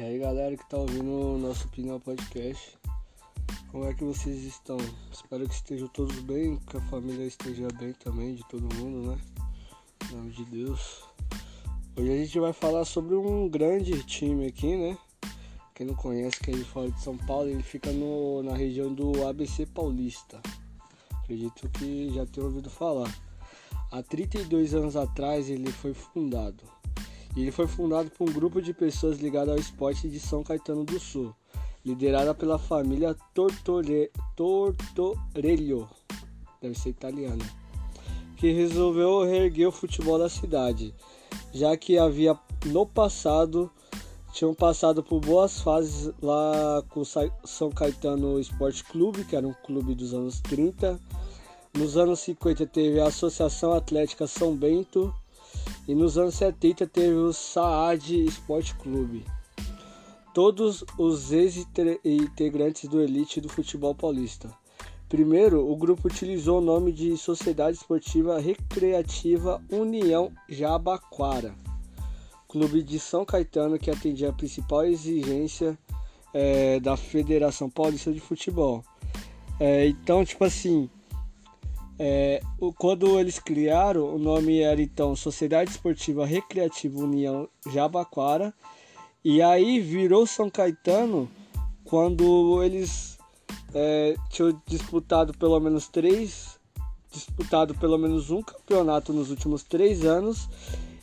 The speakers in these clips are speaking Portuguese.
E aí galera que tá ouvindo o nosso Opinião Podcast, como é que vocês estão? Espero que estejam todos bem, que a família esteja bem também, de todo mundo, né? Em nome de Deus. Hoje a gente vai falar sobre um grande time aqui, né? Quem não conhece, quem é fora de São Paulo, ele fica no, na região do ABC Paulista. Acredito que já tenham ouvido falar. Há 32 anos atrás ele foi fundado ele foi fundado por um grupo de pessoas ligadas ao esporte de São Caetano do Sul, liderada pela família Tortore... Tortorello, deve ser italiana, que resolveu reerguer o futebol da cidade, já que havia no passado tinham passado por boas fases lá com o São Caetano Esporte Clube, que era um clube dos anos 30. Nos anos 50 teve a Associação Atlética São Bento e nos anos 70 teve o Saad Esporte Clube. Todos os ex-integrantes do elite do futebol paulista. Primeiro, o grupo utilizou o nome de Sociedade Esportiva Recreativa União Jabaquara, clube de São Caetano que atendia a principal exigência é, da Federação Paulista de Futebol. É, então, tipo assim, é, quando eles criaram, o nome era então Sociedade Esportiva Recreativa União Jabaquara. E aí virou São Caetano quando eles é, tinham disputado pelo menos três, disputado pelo menos um campeonato nos últimos três anos.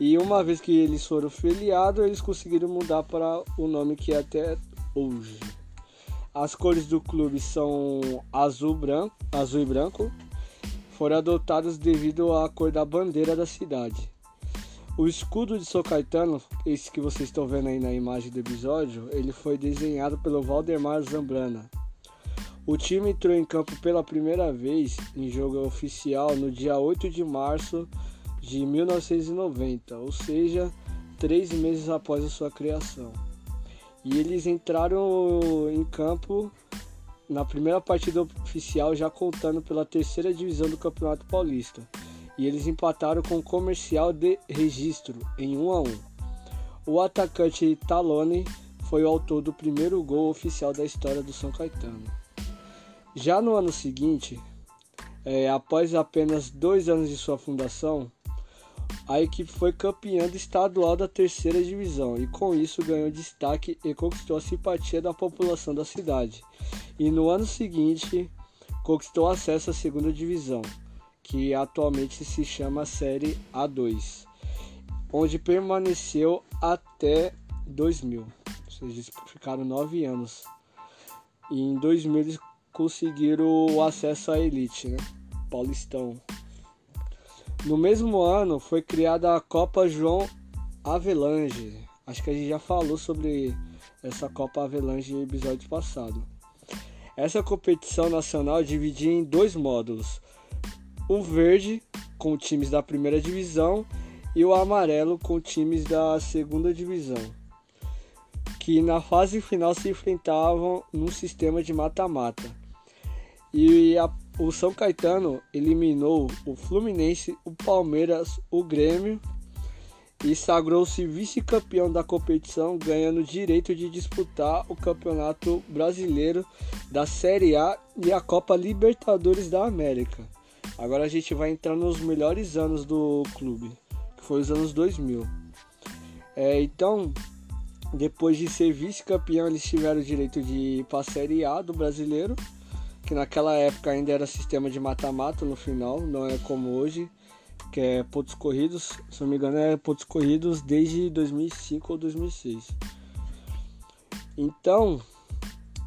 E uma vez que eles foram filiados, eles conseguiram mudar para o nome que é até hoje. As cores do clube são azul, branco, azul e branco, foram adotados devido à cor da bandeira da cidade. O escudo de São Caetano, esse que vocês estão vendo aí na imagem do episódio, ele foi desenhado pelo Valdemar Zambrana. O time entrou em campo pela primeira vez em jogo oficial no dia 8 de março de 1990, ou seja, três meses após a sua criação. E eles entraram em campo na primeira partida oficial, já contando pela terceira divisão do Campeonato Paulista, e eles empataram com o Comercial de Registro em 1 a 1. O atacante Talone foi o autor do primeiro gol oficial da história do São Caetano. Já no ano seguinte, é, após apenas dois anos de sua fundação, a equipe foi campeã do estadual da terceira divisão e com isso ganhou destaque e conquistou a simpatia da população da cidade. E no ano seguinte conquistou acesso à segunda divisão, que atualmente se chama Série A2, onde permaneceu até 2000, ou seja, ficaram nove anos. E em 2000 eles conseguiram o acesso à elite, né? Paulistão. No mesmo ano foi criada a Copa João Avelange. Acho que a gente já falou sobre essa Copa Avelange no episódio passado. Essa competição nacional dividia em dois módulos: o verde com times da primeira divisão e o amarelo com times da segunda divisão, que na fase final se enfrentavam num sistema de mata-mata. E a o São Caetano eliminou o Fluminense, o Palmeiras, o Grêmio e sagrou-se vice-campeão da competição, ganhando o direito de disputar o Campeonato Brasileiro da Série A e a Copa Libertadores da América. Agora a gente vai entrar nos melhores anos do clube, que foi os anos 2000. É, então, depois de ser vice-campeão, eles tiveram o direito de ir para a Série A do Brasileiro que naquela época ainda era sistema de mata-mata no final, não é como hoje, que é pontos corridos, se não me engano é pontos corridos desde 2005 ou 2006. Então,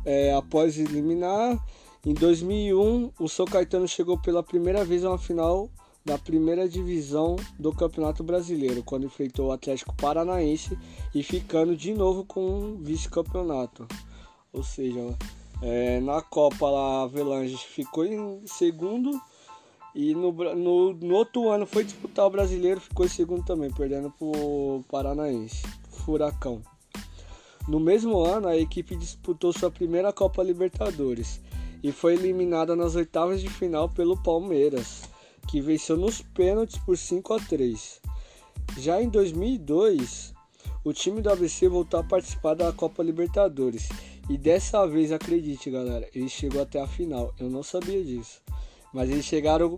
é, após eliminar, em 2001 o São Caetano chegou pela primeira vez a uma final da primeira divisão do Campeonato Brasileiro, quando enfrentou o Atlético Paranaense e ficando de novo com um vice-campeonato. Ou seja, é, na Copa lá, a Avelange ficou em segundo e no, no, no, outro ano foi disputar o brasileiro, ficou em segundo também, perdendo para o Paranaense, Furacão. No mesmo ano, a equipe disputou sua primeira Copa Libertadores e foi eliminada nas oitavas de final pelo Palmeiras, que venceu nos pênaltis por 5 a 3. Já em 2002, o time do ABC voltou a participar da Copa Libertadores. E dessa vez, acredite, galera, ele chegou até a final. Eu não sabia disso. Mas eles chegaram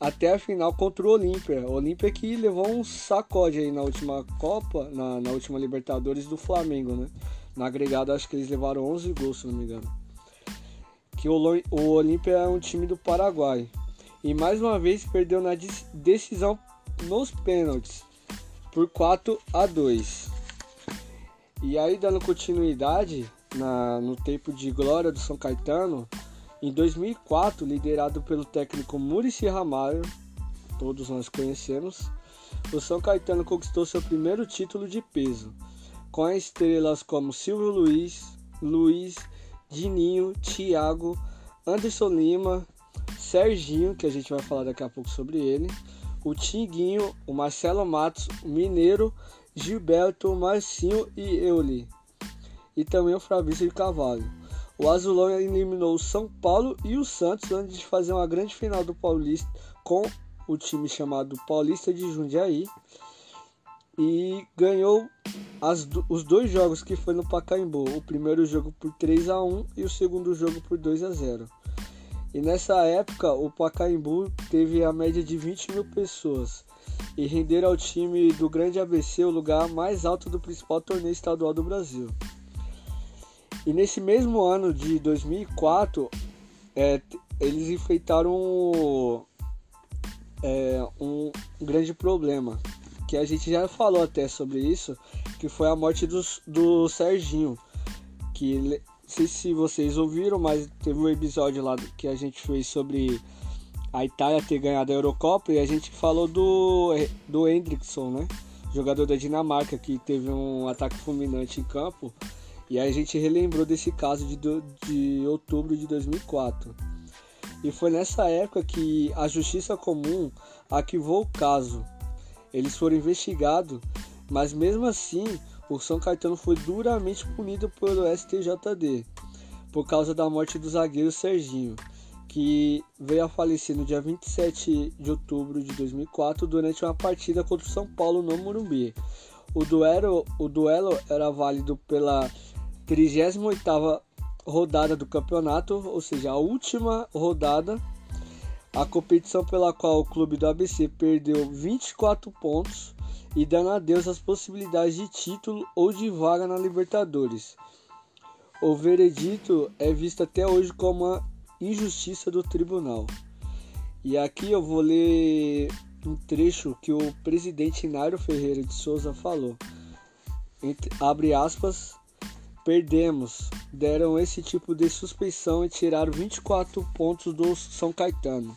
até a final contra o Olímpia. O Olímpia que levou um sacode aí na última Copa, na, na última Libertadores do Flamengo, né? Na agregada, acho que eles levaram 11 gols, se não me engano. Que o, o Olímpia é um time do Paraguai. E mais uma vez perdeu na decisão nos pênaltis por 4 a 2. E aí, dando continuidade na, no tempo de glória do São Caetano, em 2004, liderado pelo técnico Murici Ramalho, todos nós conhecemos, o São Caetano conquistou seu primeiro título de peso, com estrelas como Silvio Luiz, Luiz, Dininho, Thiago, Anderson Lima, Serginho, que a gente vai falar daqui a pouco sobre ele, o Tinguinho, o Marcelo Matos, o Mineiro, Gilberto, Marcinho e Euli. E também o Fabrício de Cavalho. O Azulão eliminou o São Paulo e o Santos antes de fazer uma grande final do Paulista com o time chamado Paulista de Jundiaí. E ganhou as, os dois jogos que foi no Pacaembu. O primeiro jogo por 3 a 1 e o segundo jogo por 2 a 0 e nessa época o Pacaembu teve a média de 20 mil pessoas e renderam ao time do Grande ABC o lugar mais alto do principal torneio estadual do Brasil. E nesse mesmo ano de 2004, é, eles enfrentaram é, um grande problema, que a gente já falou até sobre isso, que foi a morte do, do Serginho, que sei se vocês ouviram, mas teve um episódio lá que a gente fez sobre a Itália ter ganhado a Eurocopa e a gente falou do, do Hendrickson, né? Jogador da Dinamarca que teve um ataque fulminante em campo. E aí a gente relembrou desse caso de, de outubro de 2004. E foi nessa época que a Justiça Comum arquivou o caso. Eles foram investigados, mas mesmo assim o São Caetano foi duramente punido pelo STJD por causa da morte do zagueiro Serginho, que veio a falecer no dia 27 de outubro de 2004 durante uma partida contra o São Paulo no Morumbi. O duelo, o duelo era válido pela 38ª rodada do campeonato, ou seja, a última rodada, a competição pela qual o clube do ABC perdeu 24 pontos e dando a Deus as possibilidades de título ou de vaga na Libertadores. O veredito é visto até hoje como uma injustiça do tribunal. E aqui eu vou ler um trecho que o presidente Inário Ferreira de Souza falou. Entre, abre aspas, perdemos, deram esse tipo de suspeição e tiraram 24 pontos do São Caetano.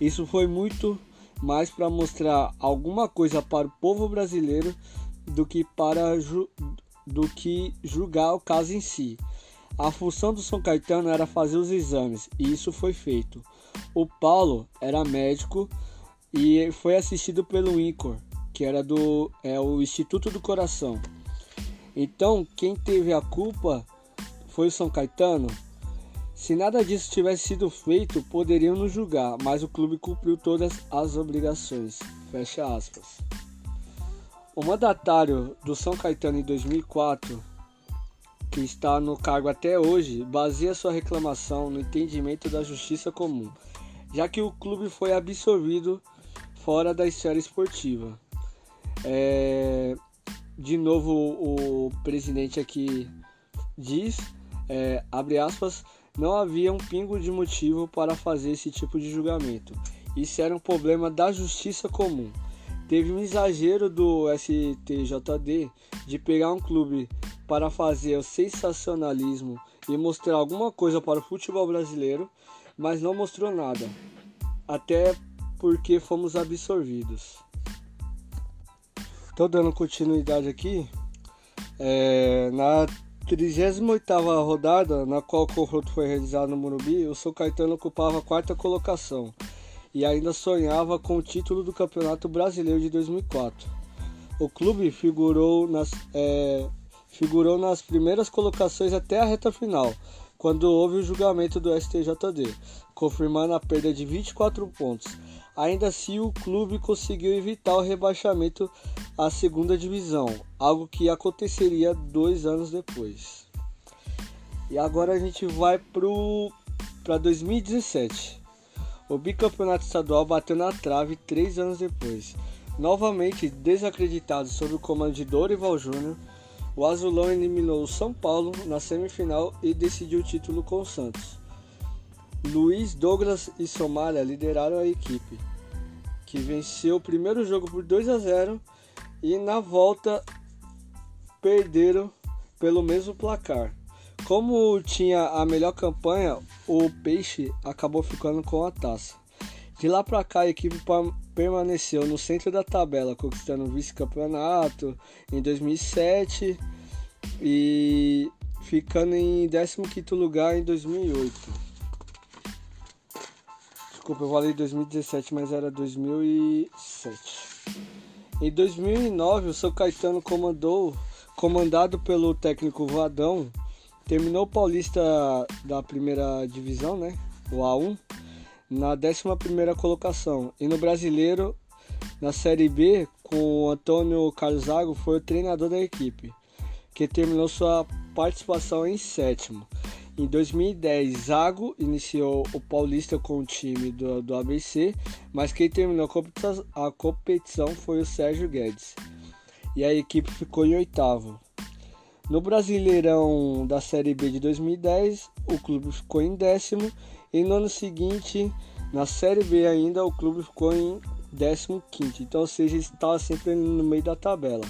Isso foi muito mais para mostrar alguma coisa para o povo brasileiro do que para ju do que julgar o caso em si. A função do São Caetano era fazer os exames e isso foi feito. O Paulo era médico e foi assistido pelo INCOR, que era do é, o Instituto do Coração. Então, quem teve a culpa foi o São Caetano? Se nada disso tivesse sido feito, poderiam nos julgar, mas o clube cumpriu todas as obrigações. Fecha aspas. O mandatário do São Caetano em 2004, que está no cargo até hoje, baseia sua reclamação no entendimento da justiça comum, já que o clube foi absorvido fora da esfera esportiva. É... De novo, o presidente aqui diz, é, abre aspas, não havia um pingo de motivo para fazer esse tipo de julgamento. Isso era um problema da justiça comum. Teve um exagero do STJD de pegar um clube para fazer o sensacionalismo e mostrar alguma coisa para o futebol brasileiro, mas não mostrou nada. Até porque fomos absorvidos. Estou dando continuidade aqui. É, na 38ª rodada, na qual o confronto foi realizado no Morumbi, o São Caetano ocupava a quarta colocação e ainda sonhava com o título do Campeonato Brasileiro de 2004. O clube figurou nas, é, figurou nas primeiras colocações até a reta final, quando houve o julgamento do STJD, confirmando a perda de 24 pontos. Ainda assim, o clube conseguiu evitar o rebaixamento à segunda divisão, algo que aconteceria dois anos depois. E agora a gente vai para 2017. O bicampeonato estadual bateu na trave três anos depois. Novamente desacreditado sob o comando de Dorival Júnior, o Azulão eliminou o São Paulo na semifinal e decidiu o título com o Santos. Luiz, Douglas e Somália lideraram a equipe, que venceu o primeiro jogo por 2 a 0 e na volta perderam pelo mesmo placar. Como tinha a melhor campanha, o Peixe acabou ficando com a taça. De lá para cá, a equipe permaneceu no centro da tabela, conquistando o vice-campeonato em 2007 e ficando em 15º lugar em 2008. Desculpa, eu falei 2017, mas era 2007. Em 2009, o São Caetano comandou, comandado pelo técnico Vadão, terminou o Paulista da primeira divisão, né? O A1, na 11 colocação. E no Brasileiro, na Série B, com o Antônio Carlos Zago, foi o treinador da equipe, que terminou sua participação em sétimo. Em 2010, Zago iniciou o Paulista com o time do, do ABC, mas quem terminou a competição, foi o Sérgio Guedes. E a equipe ficou em oitavo. No Brasileirão da Série B de 2010, o clube ficou em décimo. E no ano seguinte, na Série B ainda, o clube ficou em décimo quinto. Então, ou seja, estava sempre no meio da tabela.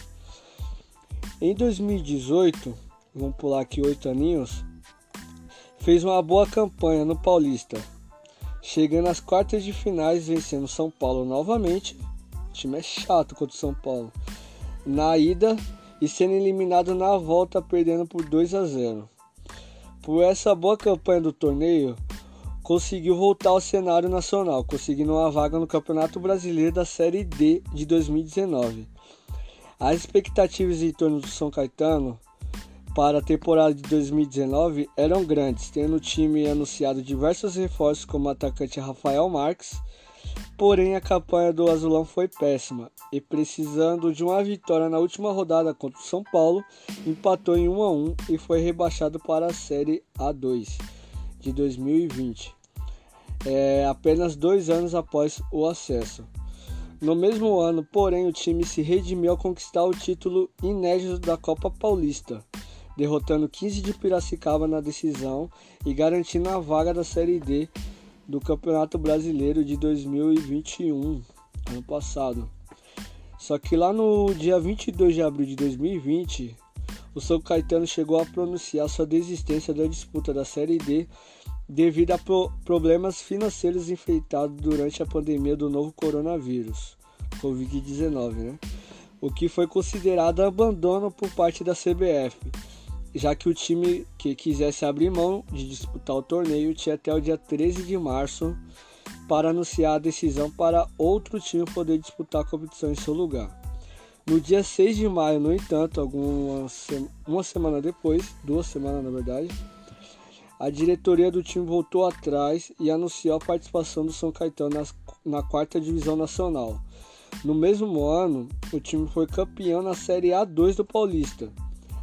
Em 2018, vamos pular aqui oito aninhos, fez uma boa campanha no Paulista, chegando às quartas de finais, vencendo São Paulo novamente. O time é chato contra o São Paulo. Na ida e sendo eliminado na volta, perdendo por 2 a 0. Por essa boa campanha do torneio, conseguiu voltar ao cenário nacional, conseguindo uma vaga no Campeonato Brasileiro da Série D de 2019. As expectativas em torno do São Caetano para a temporada de 2019 eram grandes, tendo o time anunciado diversos reforços como o atacante Rafael Marques, porém a campanha do Azulão foi péssima e precisando de uma vitória na última rodada contra o São Paulo, empatou em 1 a 1 e foi rebaixado para a Série A2 de 2020, é, apenas dois anos após o acesso. No mesmo ano, porém, o time se redimiu ao conquistar o título inédito da Copa Paulista derrotando 15 de Piracicaba na decisão e garantindo a vaga da Série D do Campeonato Brasileiro de 2021, ano passado. Só que lá no dia 22 de abril de 2020, o São Caetano chegou a pronunciar sua desistência da disputa da Série D devido a pro problemas financeiros enfeitados durante a pandemia do novo coronavírus, Covid-19, né? O que foi considerado abandono por parte da CBF já que o time que quisesse abrir mão de disputar o torneio tinha até o dia 13 de março para anunciar a decisão para outro time poder disputar a competição em seu lugar. No dia 6 de maio, no entanto, algumas, uma semana depois, duas semanas na verdade, a diretoria do time voltou atrás e anunciou a participação do São Caetano nas, na quarta divisão nacional. No mesmo ano, o time foi campeão na Série A2 do Paulista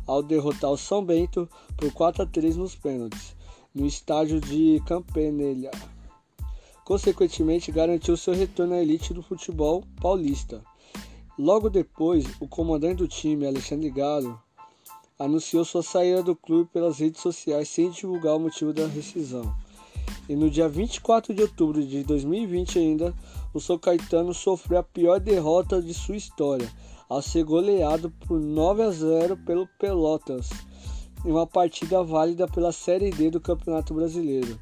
ao derrotar o São Bento por 4 a 3 nos pênaltis, no estádio de Campanella. Consequentemente, garantiu seu retorno à elite do futebol paulista. Logo depois, o comandante do time, Alexandre Galo, anunciou sua saída do clube pelas redes sociais sem divulgar o motivo da rescisão. E no dia 24 de outubro de 2020 ainda, o São Caetano sofreu a pior derrota de sua história, ao ser goleado por 9 a 0 pelo Pelotas em uma partida válida pela Série D do Campeonato Brasileiro.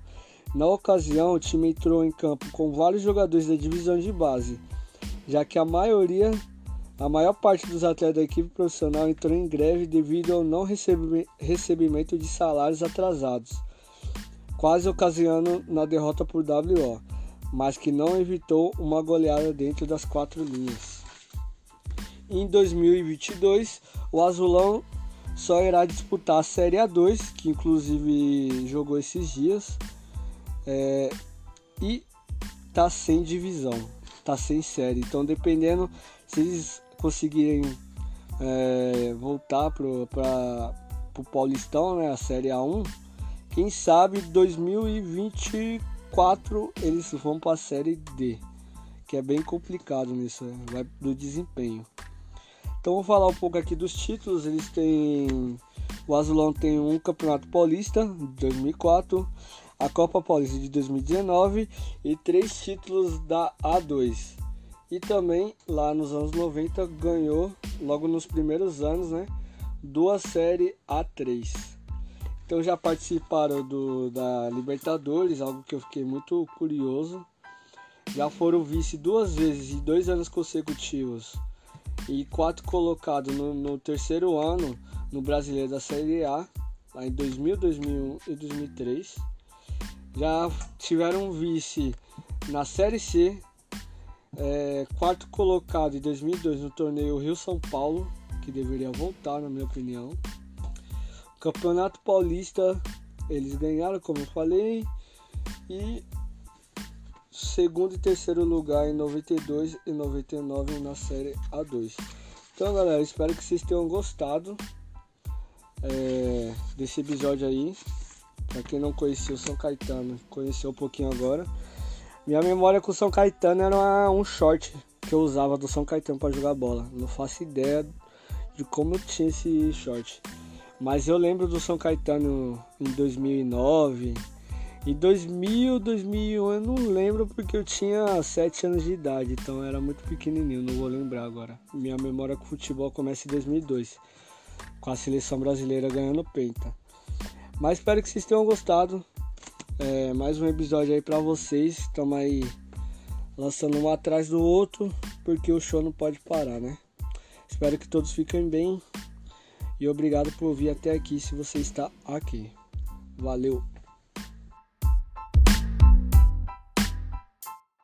Na ocasião, o time entrou em campo com vários jogadores da divisão de base, já que a maioria, a maior parte dos atletas da equipe profissional entrou em greve devido ao não recebimento de salários atrasados, quase ocasionando na derrota por WO, mas que não evitou uma goleada dentro das quatro linhas. Em 2022, o Azulão só irá disputar a Série A2, que inclusive jogou esses dias, é, e tá sem divisão. tá sem série. Então, dependendo se eles conseguirem é, voltar pra, pro Paulistão, né, a Série A1, quem sabe 2024 eles vão para a Série D, que é bem complicado nisso, vai do desempenho. Então vou falar um pouco aqui dos títulos. Eles têm o Azulão tem um Campeonato Paulista de 2004, a Copa Paulista de 2019 e três títulos da A2. E também lá nos anos 90 ganhou, logo nos primeiros anos, né, duas série A3. Então já participaram do, da Libertadores, algo que eu fiquei muito curioso. Já foram vice duas vezes em dois anos consecutivos e quatro colocados no, no terceiro ano no Brasileiro da Série A, lá em 2000, 2001 e 2003. Já tiveram vice na Série C, é, quarto colocado em 2002 no torneio Rio-São Paulo, que deveria voltar, na minha opinião. Campeonato Paulista, eles ganharam, como eu falei, e segundo e terceiro lugar em 92 e 99 na série A2. Então, galera, espero que vocês tenham gostado é, desse episódio aí. Pra quem não conhecia o São Caetano, conheceu um pouquinho agora. Minha memória com o São Caetano era um short que eu usava do São Caetano para jogar bola. Não faço ideia de como eu tinha esse short. Mas eu lembro do São Caetano em 2009. Em 2000, 2001 eu não lembro porque eu tinha 7 anos de idade, então era muito pequenininho, não vou lembrar agora. Minha memória com futebol começa em 2002 com a seleção brasileira ganhando penta. Mas espero que vocês tenham gostado. É, mais um episódio aí pra vocês. Estamos aí lançando um atrás do outro, porque o show não pode parar, né? Espero que todos fiquem bem. E obrigado por vir até aqui se você está aqui. Valeu!